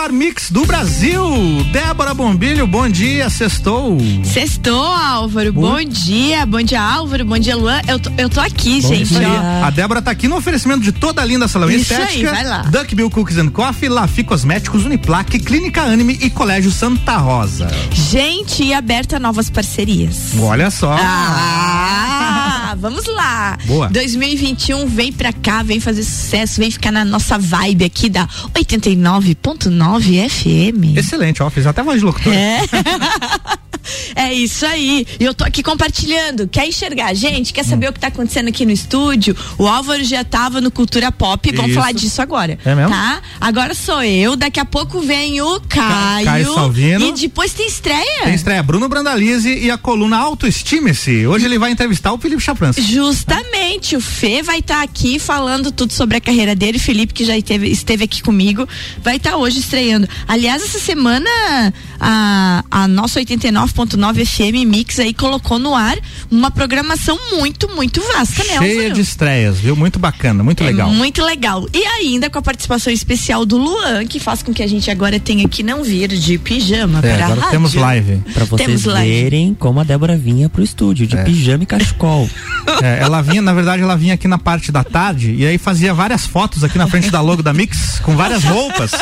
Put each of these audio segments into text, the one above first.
melhor mix do Brasil. Débora Bombilho, bom dia, sextou. Sextou, Álvaro, bom, dia, bom dia, Álvaro, bom dia, Luan. Eu tô, eu tô aqui, bom gente. Ó. A Débora tá aqui no oferecimento de toda a linda salão Isso estética. Aí, vai lá. Duck Bill Cookies and Coffee, Lafi Cosméticos, Uniplaque, Clínica Anime e Colégio Santa Rosa. Gente, e aberta novas parcerias. Olha só. Ah, vamos lá. Boa. 2021 vem pra cá, vem fazer sucesso, vem ficar na nossa vibe aqui da 89.9 FM. Excelente, ó, fiz até voz de locutor. É. É isso aí. E eu tô aqui compartilhando. Quer enxergar? Gente, quer saber hum. o que tá acontecendo aqui no estúdio? O Álvaro já tava no Cultura Pop. Vamos falar disso agora. É mesmo? Tá? Agora sou eu. Daqui a pouco vem o Caio. Caio Salvino. E depois tem estreia. Tem estreia. Bruno Brandalize e a coluna Autoestime-se. Hoje ele vai entrevistar o Felipe Chaprança. Justamente. O Fê vai estar tá aqui falando tudo sobre a carreira dele. Felipe, que já esteve, esteve aqui comigo, vai estar tá hoje estreando. Aliás, essa semana a, a nossa 89 101.9 FM Mix aí colocou no ar uma programação muito, muito vasta, né, Cheia de estreias, viu? Muito bacana, muito é legal. Muito legal. E ainda com a participação especial do Luan, que faz com que a gente agora tenha que não vir de pijama é, para agora a rádio. temos live. Pra vocês temos verem live. como a Débora vinha pro estúdio, de é. pijama e cachecol. É, ela vinha, na verdade, ela vinha aqui na parte da tarde e aí fazia várias fotos aqui na frente da logo da Mix, com várias roupas.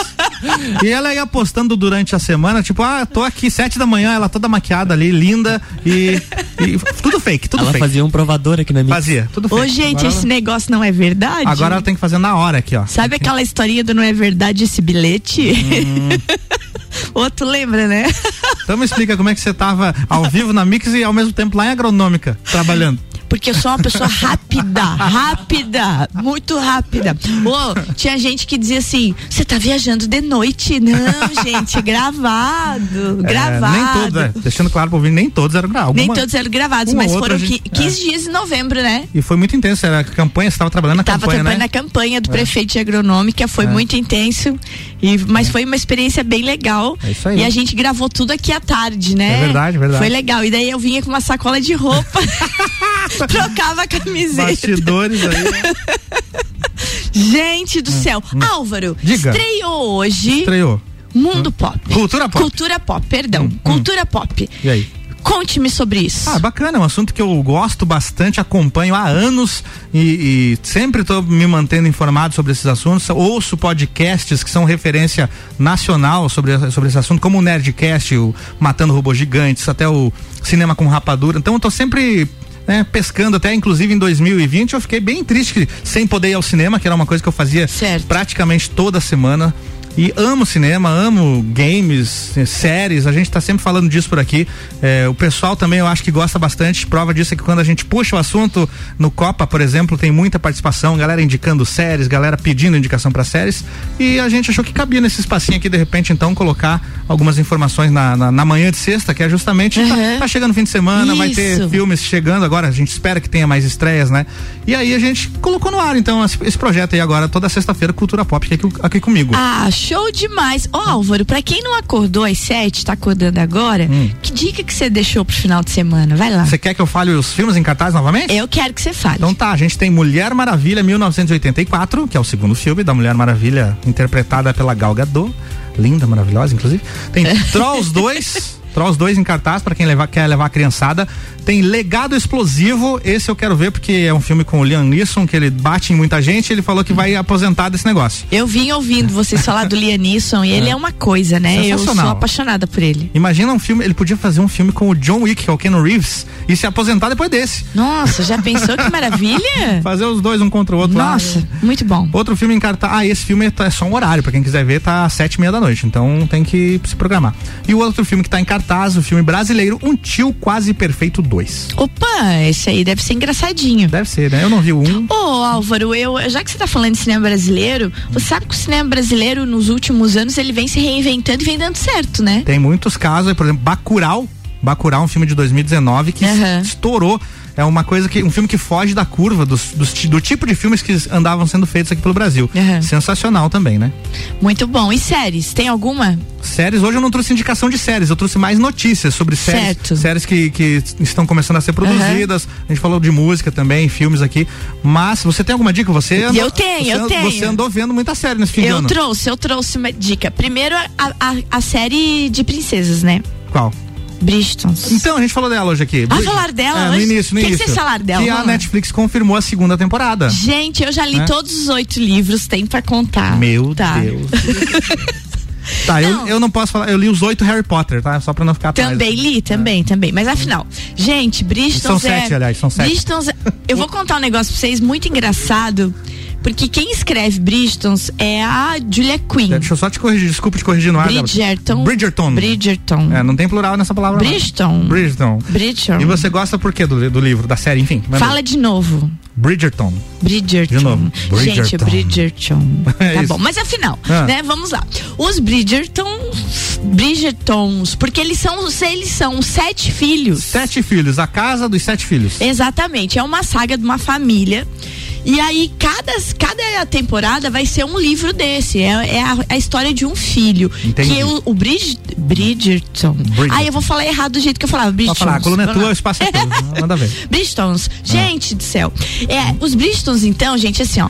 e ela ia postando durante a semana, tipo, ah, tô aqui sete da manhã, ela toda maquiada ali, linda e, e tudo fake, tudo ela fake. Ela fazia um provador aqui na Mix. Fazia, tudo fake. Ô, gente, agora esse ela... negócio não é verdade? Agora ela tem que fazer na hora aqui, ó. Sabe aqui. aquela historinha do não é verdade esse bilhete? Hum. Outro lembra, né? Então me explica como é que você tava ao vivo na Mix e ao mesmo tempo lá em Agronômica, trabalhando porque eu sou uma pessoa rápida, rápida, muito rápida. Oh, tinha gente que dizia assim: você tá viajando de noite? Não, gente, gravado, é, gravado. Nem todos, é, deixando claro pro ouvir, nem todos eram gravados. Nem todos eram gravados, mas foram gente, 15 é. dias em novembro, né? E foi muito intenso, era a campanha, você estava trabalhando na tava campanha, trabalhando né? na campanha do é. prefeito de agronômica, foi é. muito intenso, e, mas foi uma experiência bem legal. É isso aí. E a gente gravou tudo aqui à tarde, né? É verdade, verdade. Foi legal. E daí eu vinha com uma sacola de roupa. Trocava a camiseta. Bastidores aí. Gente do hum, céu. Hum. Álvaro, Diga. estreou hoje. Estreou. Mundo hum. Pop. Cultura Pop. Cultura Pop, perdão. Hum, hum. Cultura Pop. E aí? Conte-me sobre isso. Ah, bacana, é um assunto que eu gosto bastante, acompanho há anos e, e sempre estou me mantendo informado sobre esses assuntos. Ouço podcasts que são referência nacional sobre, sobre esse assunto, como o Nerdcast, o Matando Robôs Gigantes, até o Cinema com Rapadura. Então eu tô sempre né, pescando até inclusive em 2020 eu fiquei bem triste sem poder ir ao cinema que era uma coisa que eu fazia certo. praticamente toda semana e amo cinema, amo games, eh, séries, a gente tá sempre falando disso por aqui. É, o pessoal também eu acho que gosta bastante. Prova disso é que quando a gente puxa o assunto no Copa, por exemplo, tem muita participação, galera indicando séries, galera pedindo indicação para séries. E a gente achou que cabia nesse espacinho aqui, de repente, então, colocar algumas informações na, na, na manhã de sexta, que é justamente. Uhum. Tá, tá, chegando o fim de semana, Isso. vai ter filmes chegando agora, a gente espera que tenha mais estreias, né? E aí a gente colocou no ar, então, esse projeto aí agora, toda sexta-feira, Cultura Pop, aqui, aqui comigo. Ah, Show demais. Ô Álvaro, pra quem não acordou às sete, tá acordando agora, hum. que dica que você deixou pro final de semana? Vai lá. Você quer que eu fale os filmes em cartaz novamente? Eu quero que você fale. Então tá, a gente tem Mulher Maravilha 1984, que é o segundo filme da Mulher Maravilha, interpretada pela Gal Gadot. Linda, maravilhosa, inclusive. Tem Trolls 2. Trolls 2 em cartaz para quem levar, quer levar a criançada. Tem Legado Explosivo, esse eu quero ver porque é um filme com o Liam Neeson, que ele bate em muita gente, ele falou que vai aposentar desse negócio. Eu vim ouvindo vocês falar do Liam Neeson e é. ele é uma coisa, né? Eu sou apaixonada por ele. Imagina um filme, ele podia fazer um filme com o John Wick, que é o Ken Reeves, e se aposentar depois desse. Nossa, já pensou que maravilha? fazer os dois um contra o outro Nossa, lá. muito bom. Outro filme em cartaz, ah, esse filme é só um horário, para quem quiser ver, tá às sete e meia da noite, então tem que se programar. E o outro filme que tá em cartaz, o filme brasileiro, Um Tio Quase Perfeito 2. Opa! esse aí deve ser engraçadinho. Deve ser, né? Eu não vi o um. Ô, oh, Álvaro, eu, já que você tá falando de cinema brasileiro, você sabe que o cinema brasileiro, nos últimos anos, ele vem se reinventando e vem dando certo, né? Tem muitos casos, por exemplo, Bacurau. Bacurau, um filme de 2019 que uhum. estourou é uma coisa que um filme que foge da curva dos, dos, do tipo de filmes que andavam sendo feitos aqui pelo Brasil. Uhum. Sensacional também, né? Muito bom. E séries? Tem alguma? Séries, hoje eu não trouxe indicação de séries, eu trouxe mais notícias sobre séries, Certo. séries que, que estão começando a ser produzidas. A gente falou de música também, filmes aqui. Mas você tem alguma dica? Você andou, Eu tenho, você, eu tenho. Você andou vendo muita série nesse fim de Eu ano. trouxe, eu trouxe uma dica. Primeiro, a, a, a série de princesas, né? Qual? Bristons. Então, a gente falou dela hoje aqui. Ah, falaram dela é, no início, no O que que início. vocês falaram dela? Que a lá. Netflix confirmou a segunda temporada. Gente, eu já li Né? todos os oito livros, tem pra contar. Meu Tá. Deus. tá, eu, Não. eu não posso falar. Eu li os oito Harry Potter, tá? Só pra não ficar atrás. Também li, também, também. Mas afinal, gente, Bristons São é. sete, aliás, são sete. Bristons, eu vou contar um negócio pra vocês muito engraçado, porque quem escreve Bristons é a Julia Quinn. Deixa eu só te corrigir, desculpa te corrigir no ar. Débora. Bridgerton. Bridgerton. Bridgerton. É, não tem plural nessa palavra. Bridgerton. Bridgerton. Bridgerton. E você gosta por quê do, do livro, da série, enfim? Fala de novo. Bridgerton. Bridgerton. De novo. Gente, Bridgerton. Bridgerton. É tá isso. bom. Mas afinal, Ah. né? Vamos lá. Os Bridgertons. Bridgertons. Porque eles são, eles são sete filhos. Sete filhos, a casa dos sete filhos. Exatamente. É uma saga de uma família. E aí, cada, cada temporada vai ser um livro desse. É, é a, a história de um filho. Entendi. Que o, o Bridg- Bridgerton. Bridgerton. Ah, eu vou falar errado do jeito que eu falava. Pode Bridgertons. falar, a coluna é tua, o espaço é teu. Manda ver. Bristons. Gente do céu. É, os Bristons, então, gente, assim, ó.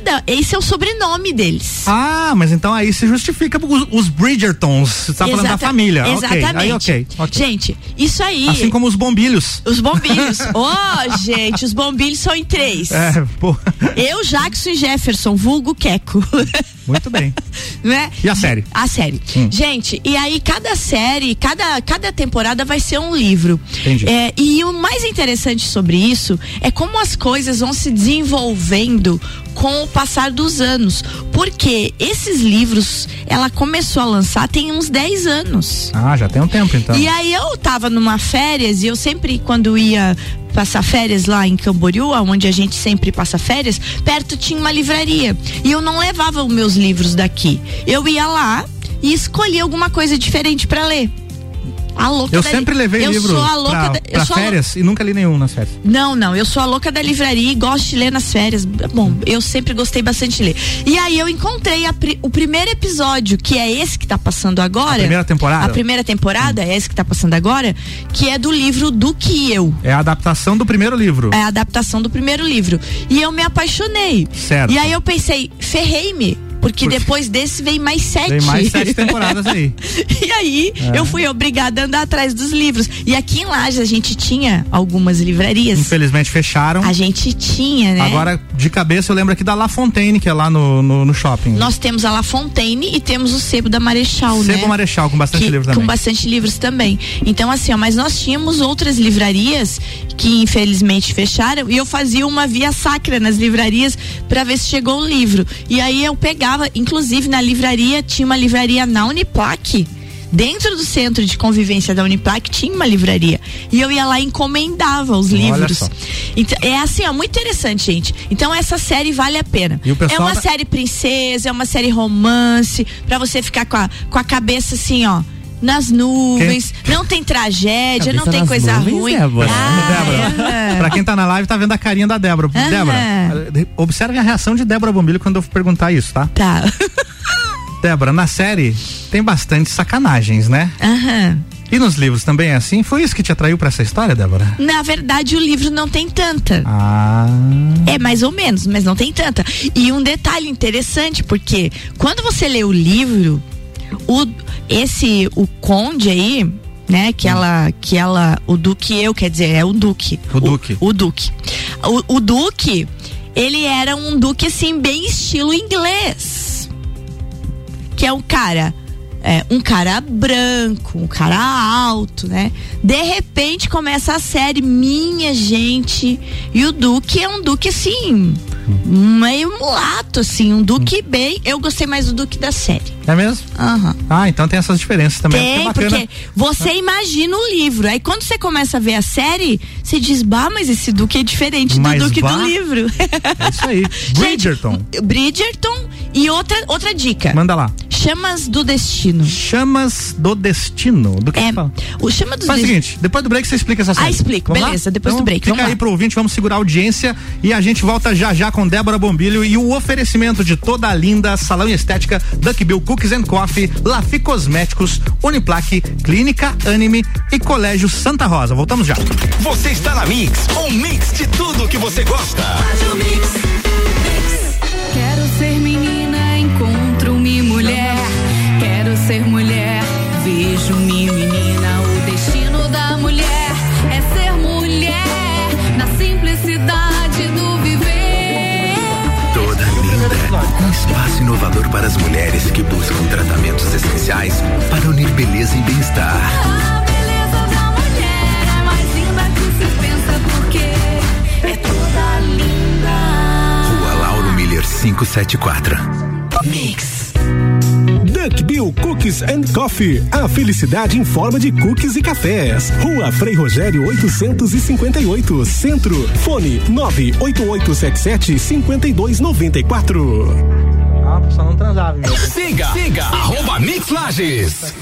Cada. Esse é o sobrenome deles. Ah, mas então aí se justifica os, os Bridgertons. Você tá falando da família. Exatamente. Aí, ok. ok. Gente, isso aí. Assim como os bombilhos. Os bombilhos. Ô, gente, os bombilhos são em três. É, pô. Eu, Jackson e Jefferson, vulgo Queco. Muito bem. né? E a série? A série. Hum. Gente, e aí cada série, cada, cada temporada vai ser um livro. Entendi. É, e o mais interessante sobre isso é como as coisas vão se desenvolvendo com o passar dos anos. Porque esses livros, ela começou a lançar tem uns 10 anos. Ah, já tem um tempo então. E aí eu tava numa férias e eu sempre, quando ia passar férias lá em Camboriú, onde a gente sempre passa férias, perto tinha uma livraria. E eu não levava os meus livros daqui. Eu ia lá e escolhia alguma coisa diferente para ler. A louca Eu da- sempre levei eu livro sou a louca pra, da- pra férias e nunca li nenhum nas férias. não, não, eu sou a louca da livraria e gosto de ler nas férias. Bom, eu sempre gostei bastante de ler. E aí eu encontrei a o primeiro episódio, que é esse que tá passando agora. A primeira temporada? A primeira temporada, é esse que tá passando agora, que é do livro Do Que Eu. É a adaptação do primeiro livro. É a adaptação do primeiro livro. E eu me apaixonei. Certo. E aí eu pensei, ferrei-me. Porque Porque- depois desse vem mais sete. Tem mais sete temporadas aí. E aí, É. eu fui obrigada a andar atrás dos livros. E aqui em Lages a gente tinha algumas livrarias. Infelizmente fecharam. A gente tinha, né? Agora, de cabeça, eu lembro aqui da La Fontaine, que é lá no, no, no shopping. Nós temos a La Fontaine e temos o Sebo da Marechal, né? Sebo Marechal, com bastante Que- livro também. Com bastante livros também. Então, assim, ó, mas nós tínhamos outras livrarias que infelizmente fecharam e eu fazia uma via sacra nas livrarias para ver se chegou o livro. E aí eu pegava, inclusive na livraria, tinha uma livraria na Uniplac. Dentro do centro de convivência da Uniplac tinha uma livraria. E eu ia lá e encomendava os livros. Então, é assim, ó, muito interessante, gente. Então essa série vale a pena. É uma da- série princesa, é uma série romance, pra você ficar com a, com a cabeça assim, ó. Nas nuvens, não tem tragédia, não Cabeça tem nas coisa nuvens, ruim. Débora. Débora, é. pra quem tá na live, tá vendo a carinha da Débora. Aham. Débora, observe a reação de Débora Bombilho quando eu perguntar isso, tá? Tá. Débora, na série tem bastante sacanagens, né? Aham. E nos livros também é assim? Foi isso que te atraiu pra essa história, Débora? Na verdade, o livro não tem tanta. Ah. É mais ou menos, mas não tem tanta. E um detalhe interessante, porque quando você lê o livro, o, esse, o conde aí, né, que ela, que ela, o duque eu, quer dizer, é o duque. O duque. O, duque. O, o duque, ele era um duque assim, bem estilo inglês. Que é um cara é, um cara branco, um cara alto, né? De repente começa a série Minha Gente. E o Duque é um Duque assim, meio mulato, assim, um Duque bem. Eu gostei mais do Duque da série. É mesmo? Aham. Ah, então tem essas diferenças também. Tem, Que bacana. porque você imagina o livro. Aí quando você começa a ver a série, você diz, bah, mas esse Duque é diferente do Mas Duque bah. do livro. É isso aí. Bridgerton. Gente, Bridgerton e outra, outra dica. Manda lá. Chamas do Destino. Chamas do Destino. Do que é, fala? O Chama do Faz o Destino. seguinte, depois do break você explica essa série. Ah, explico, Vamos beleza, lá? depois Então, do break, Fica vamos aí lá. pro ouvinte, vamos segurar a audiência e a gente volta já já com Débora Bombilho e o oferecimento de toda a linda salão e estética Duck Bill Cookies and Coffee, Lafi Cosméticos, Uniplaque, Clínica Anime e Colégio Santa Rosa. Voltamos já. Você está na Mix, um mix de tudo que você gosta. Quero Um espaço inovador para as mulheres que buscam tratamentos essenciais para unir beleza e bem-estar. A beleza da mulher é mais linda que se pensa, porque é toda linda. Rua Lauro Miller 574. Duck Bill Cookies and Coffee. A felicidade em forma de cookies e cafés. Rua Frei Rogério 858, Centro. Fone 98877 5294. Ah, só não transava, meu. Siga, siga, arroba Mix Lages.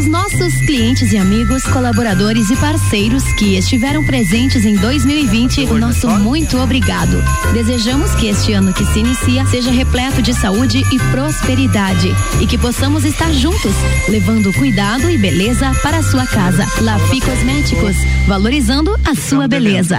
Aos nossos clientes e amigos, colaboradores e parceiros que estiveram presentes em 2020, o nosso muito obrigado. Desejamos que este ano que se inicia seja repleto de saúde e prosperidade e que possamos estar juntos, levando cuidado e beleza para a sua casa. Lafi Cosméticos, valorizando a sua beleza.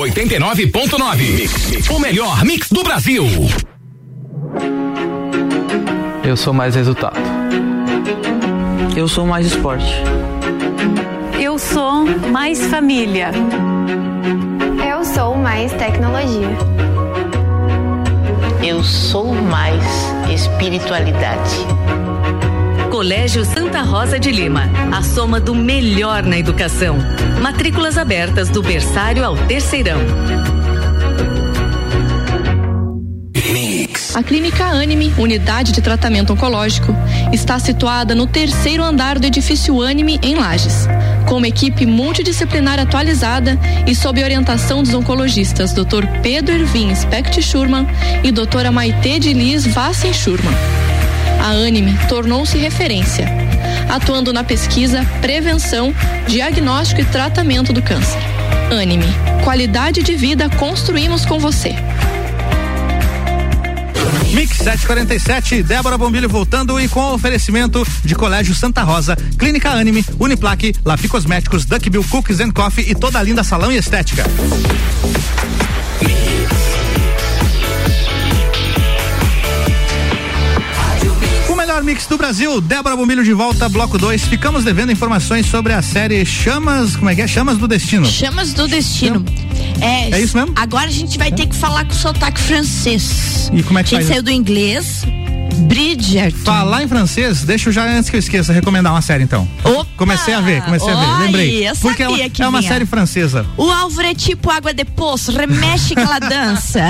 89.9. O melhor mix do Brasil. Eu sou mais resultado. Eu sou mais esporte. Eu sou mais família. Eu sou mais tecnologia. Eu sou mais espiritualidade. Colégio Santa Rosa de Lima, a soma do melhor na educação. Matrículas abertas do berçário ao terceirão. A Clínica Anime, unidade de tratamento oncológico, está situada no terceiro andar do edifício Anime, em Lages. Com uma equipe multidisciplinar atualizada e sob orientação dos oncologistas Dr. Pedro Ervin Specht Schurman e doutora Maite de Liz Vassen Schurman. A Anime tornou-se referência, atuando na pesquisa, prevenção, diagnóstico e tratamento do câncer. Anime, qualidade de vida construímos com você. Mix 747, Débora Bombilho voltando e com oferecimento de Colégio Santa Rosa, Clínica Anime, Uniplaque, Lafi Cosméticos, Duck Bill Cookies and Coffee e toda a linda salão e estética. Melhor mix do Brasil, Débora Bombilho de volta, bloco 2. Ficamos devendo informações sobre a série Chamas, como é que é? Chamas do Destino. Chamas do Destino. É, É isso mesmo? Agora a gente vai ter que falar com sotaque francês. E como é que a gente faz? saiu do inglês. Bridgerton. Falar em francês, deixa eu já, antes que eu esqueça, recomendar uma série então. Opa! Comecei a ver, comecei a ver, Oi, lembrei. eu Porque é que é uma vinha. série francesa. O Álvaro é tipo água de poço, remexe aquela dança.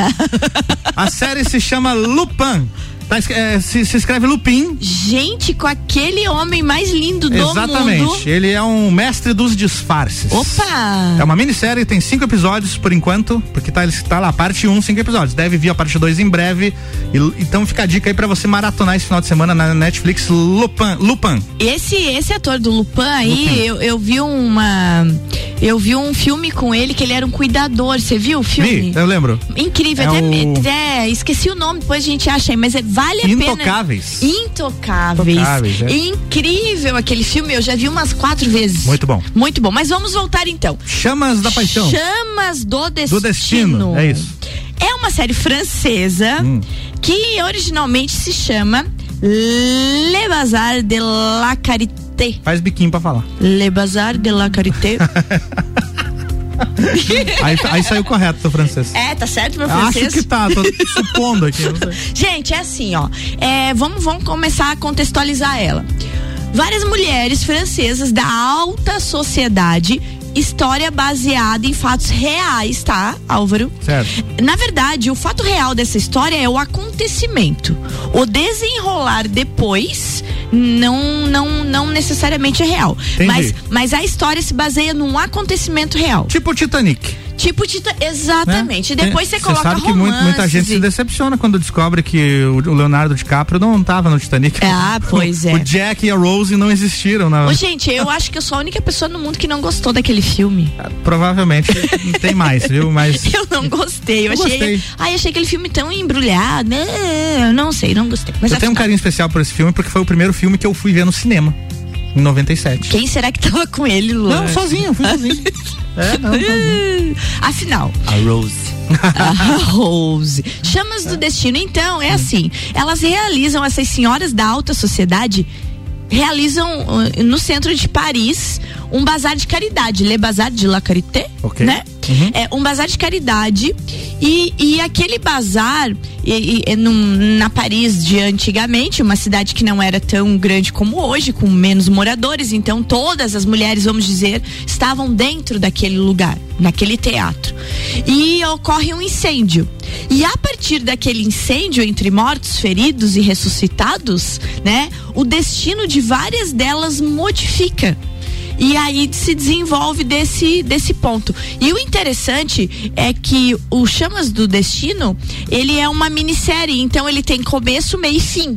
A série se chama Lupin. Tá é, se, se escreve Lupin. Gente, com aquele homem mais lindo do Exatamente. mundo. Ele é um mestre dos disfarces. Opa! É uma minissérie, tem cinco episódios por enquanto, porque tá, ele tá lá, parte 1, um, cinco episódios. Deve vir a parte 2 em breve. E- então fica a dica aí pra você maratonar esse final de semana na Netflix Lupin. Lupin. Esse, esse ator do Lupin aí, Lupin. eu, eu vi uma. Eu vi um filme com ele que ele era um cuidador. Você viu o filme? Vi, eu lembro. Incrível, É até, o- até esqueci o nome, depois a gente acha aí, mas é, vale a Intocáveis. pena. Intocáveis. Intocáveis, é. Incrível aquele filme, eu já vi umas quatro vezes. Muito bom. Muito bom, mas vamos voltar então. Chamas da Paixão. Chamas do Destino. Do Destino, é isso. É uma série francesa Hum. que originalmente se chama Le Bazar de la Carité. Faz biquinho pra falar. Le Bazar de la Carité. aí, aí saiu correto o francês. É, tá certo, meu Acho francês? que tá, tô supondo aqui. Gente, é assim, ó. É, vamos, vamos começar a contextualizar ela. Várias mulheres francesas da alta sociedade, história baseada em fatos reais, tá, Álvaro? Certo. Na verdade, o fato real dessa história é o acontecimento. O desenrolar depois não não não necessariamente é real. Entendi. Mas, mas a história se baseia num acontecimento real. Tipo Titanic. Tipo, Tita, exatamente. né? E depois você Cê coloca sabe que muito- muita gente se decepciona quando descobre que o Leonardo DiCaprio não tava no Titanic. Ah, pois é. O Jack e a Rose não existiram. Na... Ô, gente, eu acho que eu sou a única pessoa no mundo que não gostou daquele filme. Provavelmente tem mais, viu? Mas Eu não gostei. Eu, Eu achei. gostei. Ai, achei aquele filme tão embrulhado. Não, não sei, não gostei. Mas eu tenho um afinal, carinho especial por esse filme porque foi o primeiro filme que eu fui ver no cinema. Em 97. Quem será que tava com ele, Lu? Não, sozinho, fui sozinho. é, não, sozinho. Afinal, A Rose. a Rose. Chamas do destino. Então, é assim. Elas realizam, essas senhoras da alta sociedade, realizam uh, no centro de Paris um bazar de caridade. Le Bazar de la Charité, Ok. né? Uhum. É um bazar de caridade e, e aquele bazar e, e- num- na Paris de antigamente, uma cidade que não era tão grande como hoje, com menos moradores, então todas as mulheres, vamos dizer, estavam dentro daquele lugar, naquele teatro. E ocorre um incêndio. E a partir daquele incêndio, entre mortos, feridos e ressuscitados, né, o destino de várias delas modifica. E aí se desenvolve desse, desse ponto. E o interessante é que o Chamas do Destino, ele é uma minissérie, então ele tem começo, meio e fim.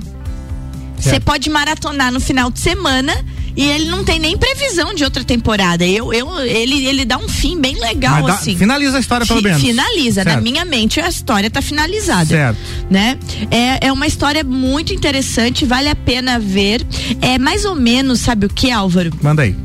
Você pode maratonar no final de semana e ele não tem nem previsão de outra temporada. Eu, eu, ele, ele dá um fim bem legal, dá- assim. finaliza a história, pelo Fi- menos. Finaliza. Na Certo. minha mente, a história tá finalizada Certo. né? É, é uma história muito interessante, vale a pena ver. É mais ou menos, sabe o que, Álvaro? Manda aí.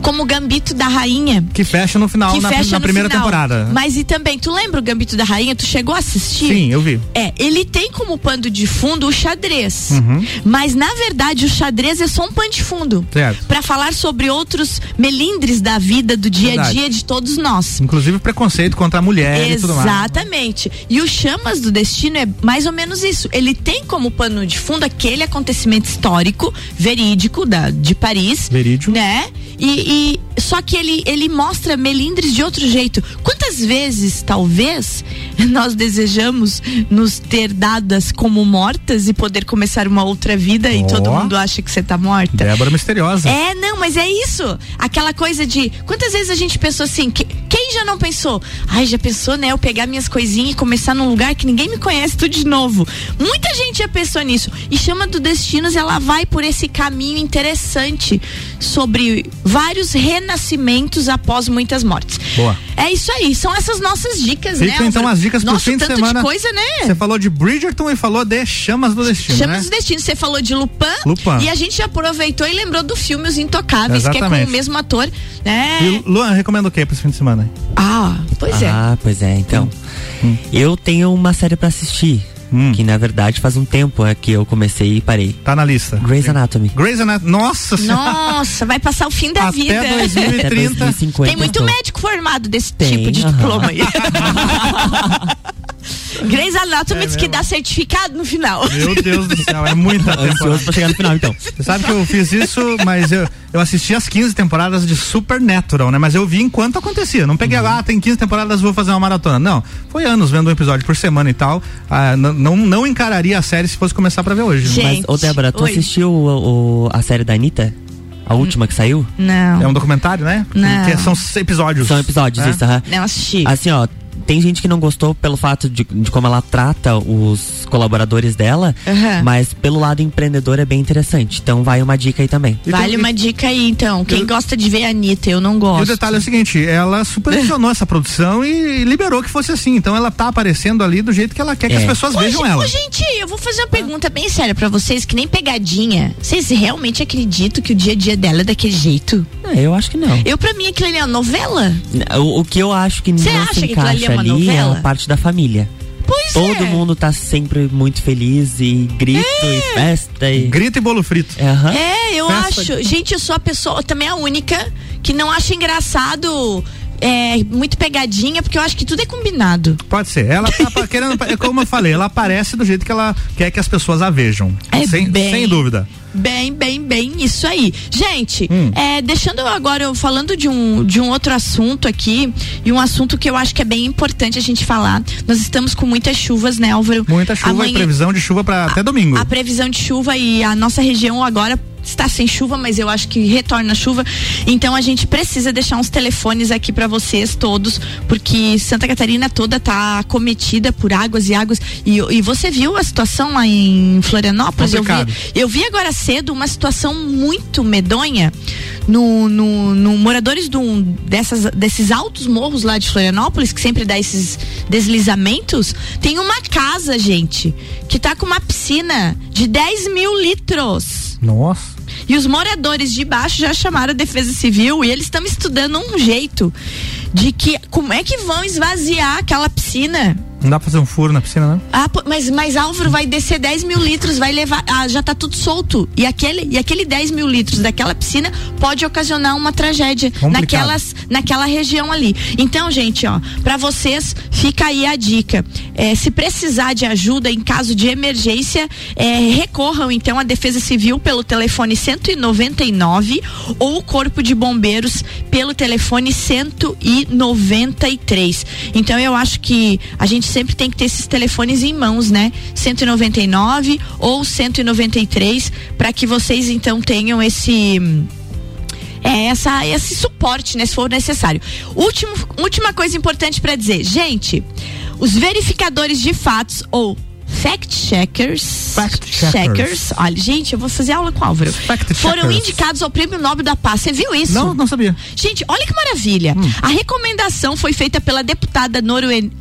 Como o Gambito da Rainha. Que fecha no final, na, fecha na primeira final. temporada. Mas e também, tu lembra o Gambito da Rainha? Tu chegou a assistir? Sim, eu vi. É, ele tem como pano de fundo o xadrez. Uhum. Mas na verdade o xadrez é só um pano de fundo. Certo. Pra falar sobre outros melindres da vida, do dia a Verdade. dia de todos nós. Inclusive preconceito contra a mulher e tudo mais. Exatamente. E o Chamas do Destino é mais ou menos isso. Ele tem como pano de fundo aquele acontecimento histórico, verídico da, de Paris. Verídico. Né? E, e- só que ele, ele mostra melindres de outro jeito. Quantas vezes, talvez, nós desejamos nos ter dadas como mortas e poder começar uma outra vida e Ó. todo mundo acha que você tá morta? Débora misteriosa. É, não, mas é isso. Aquela coisa de. Quantas vezes a gente pensou assim? que- quem já não pensou? Ai, já pensou, né? Eu pegar minhas coisinhas e começar num lugar que ninguém me conhece tudo de novo. Muita gente já pensou nisso. E Chama do Destinos, ela vai por esse caminho interessante sobre vários renascimentos após muitas mortes. Boa. É isso aí, são essas nossas dicas, né? Fica então Álvaro? as dicas pro Nossa, fim de tanto semana. de coisa, né? Você falou de Bridgerton e falou de Chamas do Destino, Chama né? dos Destinos. Você falou de Lupin, Lupin. e a gente já aproveitou e lembrou do filme Os Intocáveis, que é com Exatamente. o mesmo ator, né? E Luan, recomenda o que pra esse fim de semana? Ah, pois é. Ah, pois é, então. Hum. Eu tenho uma série pra assistir. Que na verdade faz um tempo é que eu comecei e parei. Tá na lista. Grey's Anatomy. Grey's Anatomy. Nossa senhora. Nossa, vai passar o fim da Até vida. 2030. Até 2050 Tem muito tô. médico formado desse Tem, tipo de aham. diploma aí. Grey's Anatomy É diz que dá certificado no final. Meu Deus do céu, é muita temporada. Pra chegar no final, então. Você sabe que eu fiz isso, mas eu, eu assisti as 15 temporadas de Supernatural, né? Mas eu vi enquanto acontecia. Não peguei, ah, tem 15 temporadas, vou fazer uma maratona. Não. Foi anos vendo um episódio por semana e tal. Ah, não, não encararia a série se fosse começar pra ver hoje. Gente, Mas, ô Débora, tu oi. assistiu o, o- a série da Anitta? A última que saiu? Não. É um documentário, né? Não. Que são episódios. São episódios, É? isso, aham. Não assisti. Assim, ó, tem gente que não gostou pelo fato de, de como ela trata os colaboradores dela, Aham. mas pelo lado empreendedor é bem interessante. Então vai uma dica aí também. Vale uma dica aí, então. Quem gosta de ver a Anitta, eu não E o gosto. detalhe é o seguinte, ela supervisionou essa produção e liberou que fosse assim. Então ela tá aparecendo ali do jeito que ela quer que É. as pessoas Ô, vejam ela. ô, gente, eu vou fazer uma pergunta bem séria pra vocês, que nem pegadinha. Vocês realmente acreditam que o dia a dia dela é daquele jeito? É, eu acho que não. Eu, pra mim, aquilo ali é uma novela. O, o que eu acho que Cê não acha se que ali encaixa é uma ali é novela? a parte da família. Pois Todo é. mundo tá sempre muito feliz e grito É. e festa e. Grita e bolo frito. É, aham. É, eu Festa acho. Gente, eu sou a pessoa, também a única, que não acha engraçado é, muito pegadinha, porque eu acho que tudo é combinado. Pode ser. Ela tá querendo, é como eu falei, ela aparece do jeito que ela quer que as pessoas a vejam. É sem, bem- sem dúvida. Bem, bem, bem, isso aí. Gente, Hum. é, deixando agora, eu falando de um, de um outro assunto aqui, e um assunto que eu acho que é bem importante a gente falar. Nós estamos com muitas chuvas, né, Álvaro? Muita chuva e Amanhã- previsão de chuva para até domingo. A previsão de chuva e a nossa região agora está sem chuva, mas eu acho que retorna a chuva. Então a gente precisa deixar uns telefones aqui para vocês todos, porque Santa Catarina toda tá acometida por águas e águas. E, e você viu a situação lá em Florianópolis? Eu vi, eu vi agora cedo uma situação muito medonha no, no, no moradores um, dessas, desses altos morros lá de Florianópolis, que sempre dá esses deslizamentos. Tem uma casa, gente, que tá com uma piscina de 10 mil litros. Nossa. E os moradores de baixo já chamaram a Defesa Civil e eles estão estudando um jeito de que como é que vão esvaziar aquela piscina. Não dá pra fazer um furo na piscina, né? Ah, mas, mas Álvaro vai descer 10 mil litros, vai levar. Ah, já tá tudo solto. E aquele, e aquele 10 mil litros daquela piscina pode ocasionar uma tragédia Complicado. naquelas, naquela região ali. Então, gente, ó, pra vocês, fica aí a dica. É, se precisar de ajuda em caso de emergência, é, recorram então à Defesa Civil pelo telefone 199 ou o Corpo de Bombeiros pelo telefone 193. Então eu acho que a gente sempre tem que ter esses telefones em mãos, né? 199 ou 193 para que vocês então tenham esse é, essa, esse suporte, né, se for necessário. Último, última coisa importante para dizer, gente, os verificadores de fatos ou fact checkers, Fact checkers. olha, gente, eu vou fazer aula com o Álvaro. Fact Foram checkers. indicados ao Prêmio Nobel da Paz. Você viu isso? Não, não sabia. Gente, olha que maravilha. Hum. A recomendação foi feita pela deputada norue...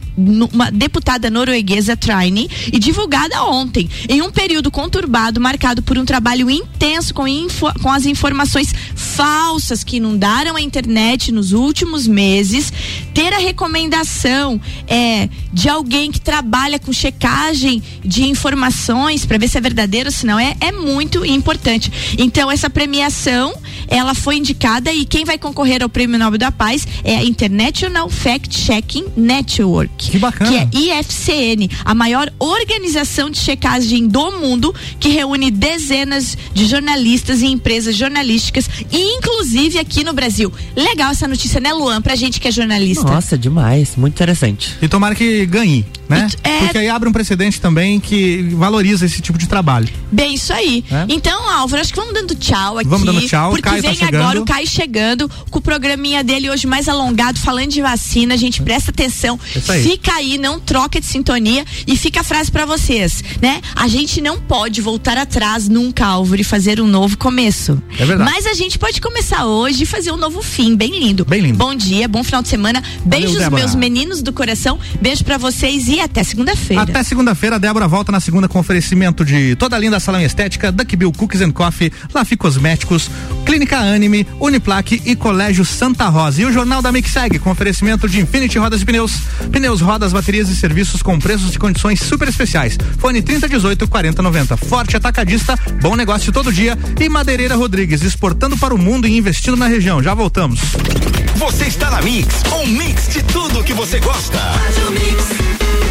uma deputada norueguesa Trine e divulgada ontem, em um período conturbado marcado por um trabalho intenso com, info- com as informações falsas que inundaram a internet nos últimos meses. Ter a recomendação é, de alguém que trabalha com checagem de informações para ver se é verdadeiro ou se não é, é muito importante. Então, essa premiação ela foi indicada e quem vai concorrer ao Prêmio Nobel da Paz é a International Fact Checking Network. Que bacana. Que é IFCN, a maior organização de checagem do mundo que reúne dezenas de jornalistas e empresas jornalísticas, inclusive aqui no Brasil. Legal essa notícia, né, Luan, pra gente que é jornalista. Nossa, demais. Muito interessante. E tomara que ganhe, né? é- Porque aí abre um precedente também que valoriza esse tipo de trabalho. Bem, isso aí. É? Então, Álvaro, acho que vamos dando tchau aqui. Vamos dando tchau, Porque Caio tá vem chegando. agora o Caio chegando com o programinha dele hoje mais alongado, falando de vacina. Gente, presta atenção. Aí. Fica aí, não troca de sintonia. E fica a frase pra vocês, né? A gente não pode voltar atrás nunca, Álvaro, e fazer um novo começo. É verdade. Mas a gente pode começar hoje e fazer um novo fim, bem lindo. Bem lindo. Bom dia, bom final de semana. Beijos, Débora. meus meninos do coração. Beijo pra vocês e até segunda-feira. Até segunda-feira, a Débora volta na segunda com oferecimento de toda a linda salão estética, Duck Bill Cookies and Coffee, Lafi Cosméticos, Clínica Anime, Uniplaque e Colégio Santa Rosa. E o Jornal da Mix segue com oferecimento de Infinity Rodas e Pneus, pneus, rodas, baterias e serviços com preços e condições super especiais. Fone 3018 4090. Forte Atacadista, bom negócio todo dia e Madeireira Rodrigues, exportando para o mundo e investindo na região. Já voltamos. Você está na Mix, um mix de tudo que você gosta. Faz o mix.